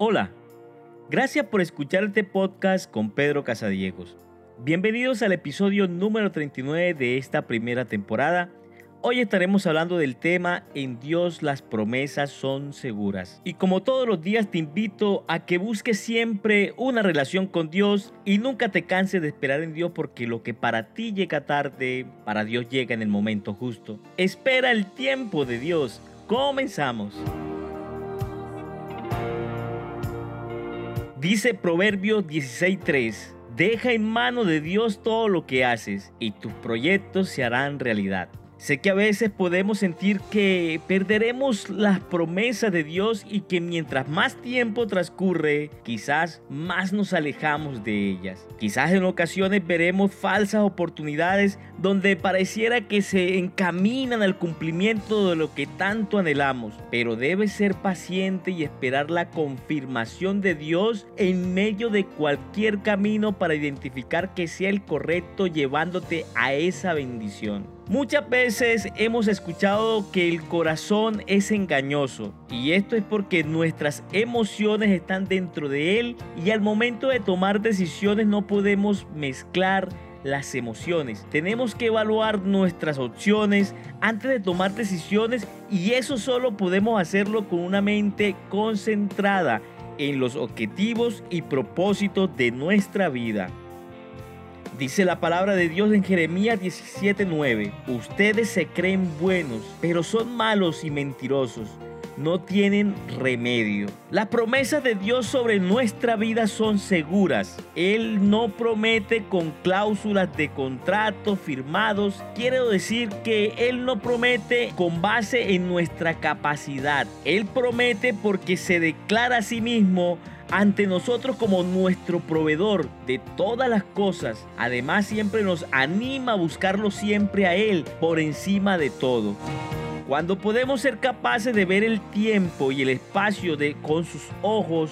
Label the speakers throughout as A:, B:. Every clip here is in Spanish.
A: Hola, gracias por escuchar este podcast con Pedro Casadiegos. Bienvenidos al episodio número 39 de esta primera temporada. Hoy estaremos hablando del tema En Dios las promesas son seguras. Y como todos los días te invito a que busques siempre una relación con Dios y nunca te canses de esperar en Dios porque lo que para ti llega tarde, para Dios llega en el momento justo. Espera el tiempo de Dios. Comenzamos. Dice Proverbios 16:3, deja en mano de Dios todo lo que haces y tus proyectos se harán realidad. Sé que a veces podemos sentir que perderemos las promesas de Dios y que mientras más tiempo transcurre, quizás más nos alejamos de ellas. Quizás en ocasiones veremos falsas oportunidades donde pareciera que se encaminan al cumplimiento de lo que tanto anhelamos, pero debes ser paciente y esperar la confirmación de Dios en medio de cualquier camino para identificar que sea el correcto llevándote a esa bendición. Muchas veces hemos escuchado que el corazón es engañoso y esto es porque nuestras emociones están dentro de él y al momento de tomar decisiones no podemos mezclar las emociones. Tenemos que evaluar nuestras opciones antes de tomar decisiones y eso solo podemos hacerlo con una mente concentrada en los objetivos y propósitos de nuestra vida. Dice la palabra de Dios en Jeremías 17:9, ustedes se creen buenos, pero son malos y mentirosos. No tienen remedio. Las promesas de Dios sobre nuestra vida son seguras. Él no promete con cláusulas de contrato firmados. Quiero decir que Él no promete con base en nuestra capacidad. Él promete porque se declara a sí mismo ante nosotros como nuestro proveedor de todas las cosas. Además siempre nos anima a buscarlo siempre a Él por encima de todo. Cuando podemos ser capaces de ver el tiempo y el espacio de, con sus ojos,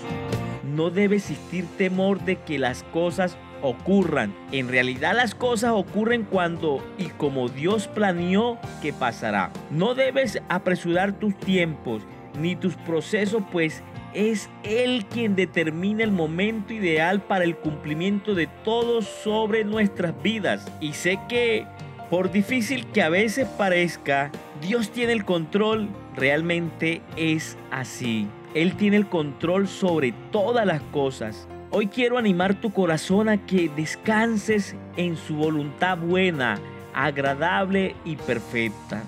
A: no debe existir temor de que las cosas ocurran. En realidad las cosas ocurren cuando y como Dios planeó que pasará. No debes apresurar tus tiempos ni tus procesos, pues es Él quien determina el momento ideal para el cumplimiento de todo sobre nuestras vidas. Y sé que, por difícil que a veces parezca, Dios tiene el control, realmente es así. Él tiene el control sobre todas las cosas. Hoy quiero animar tu corazón a que descanses en su voluntad buena, agradable y perfecta.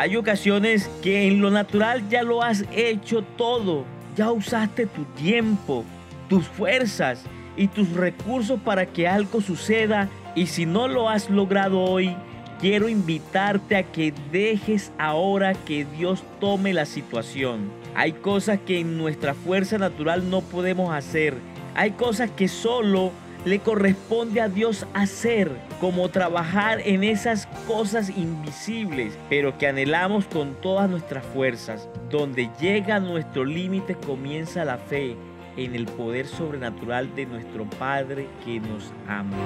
A: Hay ocasiones que en lo natural ya lo has hecho todo. Ya usaste tu tiempo, tus fuerzas y tus recursos para que algo suceda. Y si no lo has logrado hoy, quiero invitarte a que dejes ahora que Dios tome la situación. Hay cosas que en nuestra fuerza natural no podemos hacer. Hay cosas que solo le corresponde a Dios hacer, como trabajar en esas cosas invisibles, pero que anhelamos con todas nuestras fuerzas. Donde llega nuestro límite comienza la fe en el poder sobrenatural de nuestro Padre que nos ama.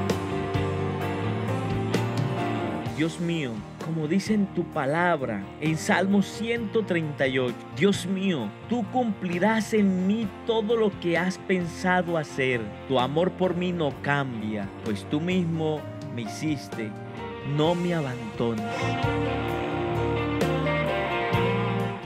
A: Dios mío, como dice en tu palabra en Salmo 138, Dios mío, tú cumplirás en mí todo lo que has pensado hacer. Tu amor por mí no cambia, pues tú mismo me hiciste. No me abandones.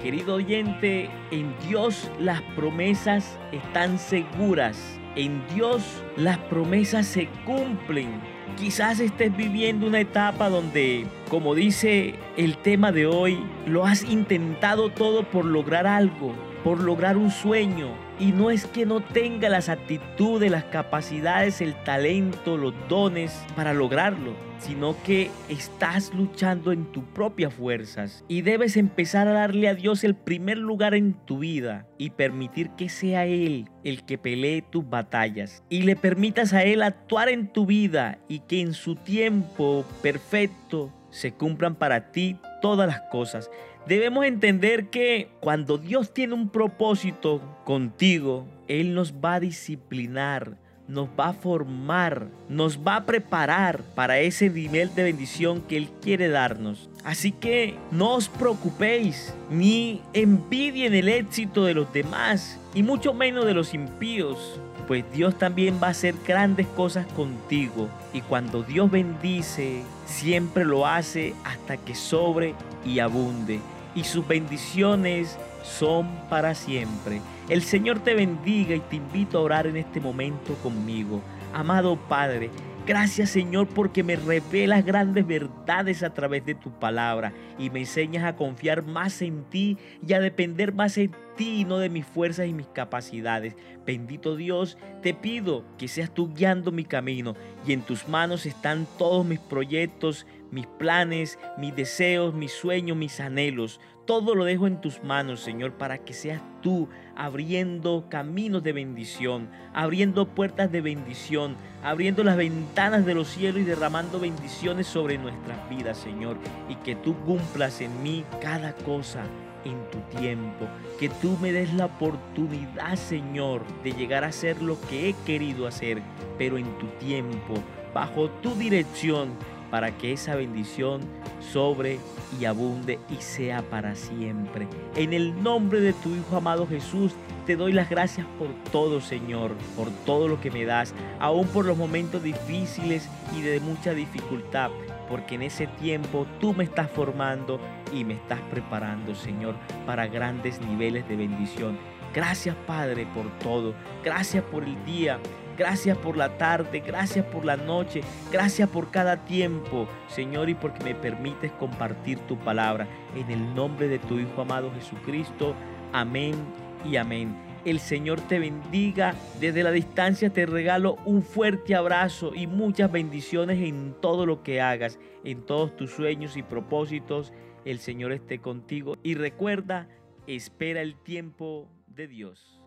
A: Querido oyente, en Dios las promesas están seguras. En Dios las promesas se cumplen. Quizás estés viviendo una etapa donde, como dice el tema de hoy, lo has intentado todo por lograr algo, por lograr un sueño. Y no es que no tenga las actitudes, las capacidades, el talento, los dones para lograrlo, sino que estás luchando en tus propias fuerzas y debes empezar a darle a Dios el primer lugar en tu vida y permitir que sea Él el que pelee tus batallas y le permitas a Él actuar en tu vida y que en su tiempo perfecto se cumplan para ti todas las cosas. Debemos entender que cuando Dios tiene un propósito contigo, Él nos va a disciplinar nos va a formar, nos va a preparar para ese nivel de bendición que Él quiere darnos. Así que no os preocupéis ni envidien el éxito de los demás y mucho menos de los impíos, pues Dios también va a hacer grandes cosas contigo. Y cuando Dios bendice, siempre lo hace hasta que sobre y abunde. Y sus bendiciones son para siempre. El Señor te bendiga y te invito a orar en este momento conmigo. Amado Padre, Gracias Señor porque me revelas grandes verdades a través de tu palabra y me enseñas a confiar más en ti y a depender más en ti y no de mis fuerzas y mis capacidades. Bendito Dios, te pido que seas tú guiando mi camino y en tus manos están todos mis proyectos, mis planes, mis deseos, mis sueños, mis anhelos. Todo lo dejo en tus manos, Señor, para que seas tú abriendo caminos de bendición, abriendo puertas de bendición, abriendo las ventanas de los cielos y derramando bendiciones sobre nuestras vidas, Señor. Y que tú cumplas en mí cada cosa en tu tiempo. Que tú me des la oportunidad, Señor, de llegar a hacer lo que he querido hacer, pero en tu tiempo, bajo tu dirección para que esa bendición sobre y abunde y sea para siempre. En el nombre de tu Hijo amado Jesús, te doy las gracias por todo, Señor, por todo lo que me das, aún por los momentos difíciles y de mucha dificultad, porque en ese tiempo tú me estás formando y me estás preparando, Señor, para grandes niveles de bendición. Gracias, Padre, por todo. Gracias por el día. Gracias por la tarde, gracias por la noche, gracias por cada tiempo, Señor, y porque me permites compartir tu palabra. En el nombre de tu Hijo amado Jesucristo. Amén y amén. El Señor te bendiga. Desde la distancia te regalo un fuerte abrazo y muchas bendiciones en todo lo que hagas, en todos tus sueños y propósitos. El Señor esté contigo. Y recuerda, espera el tiempo de Dios.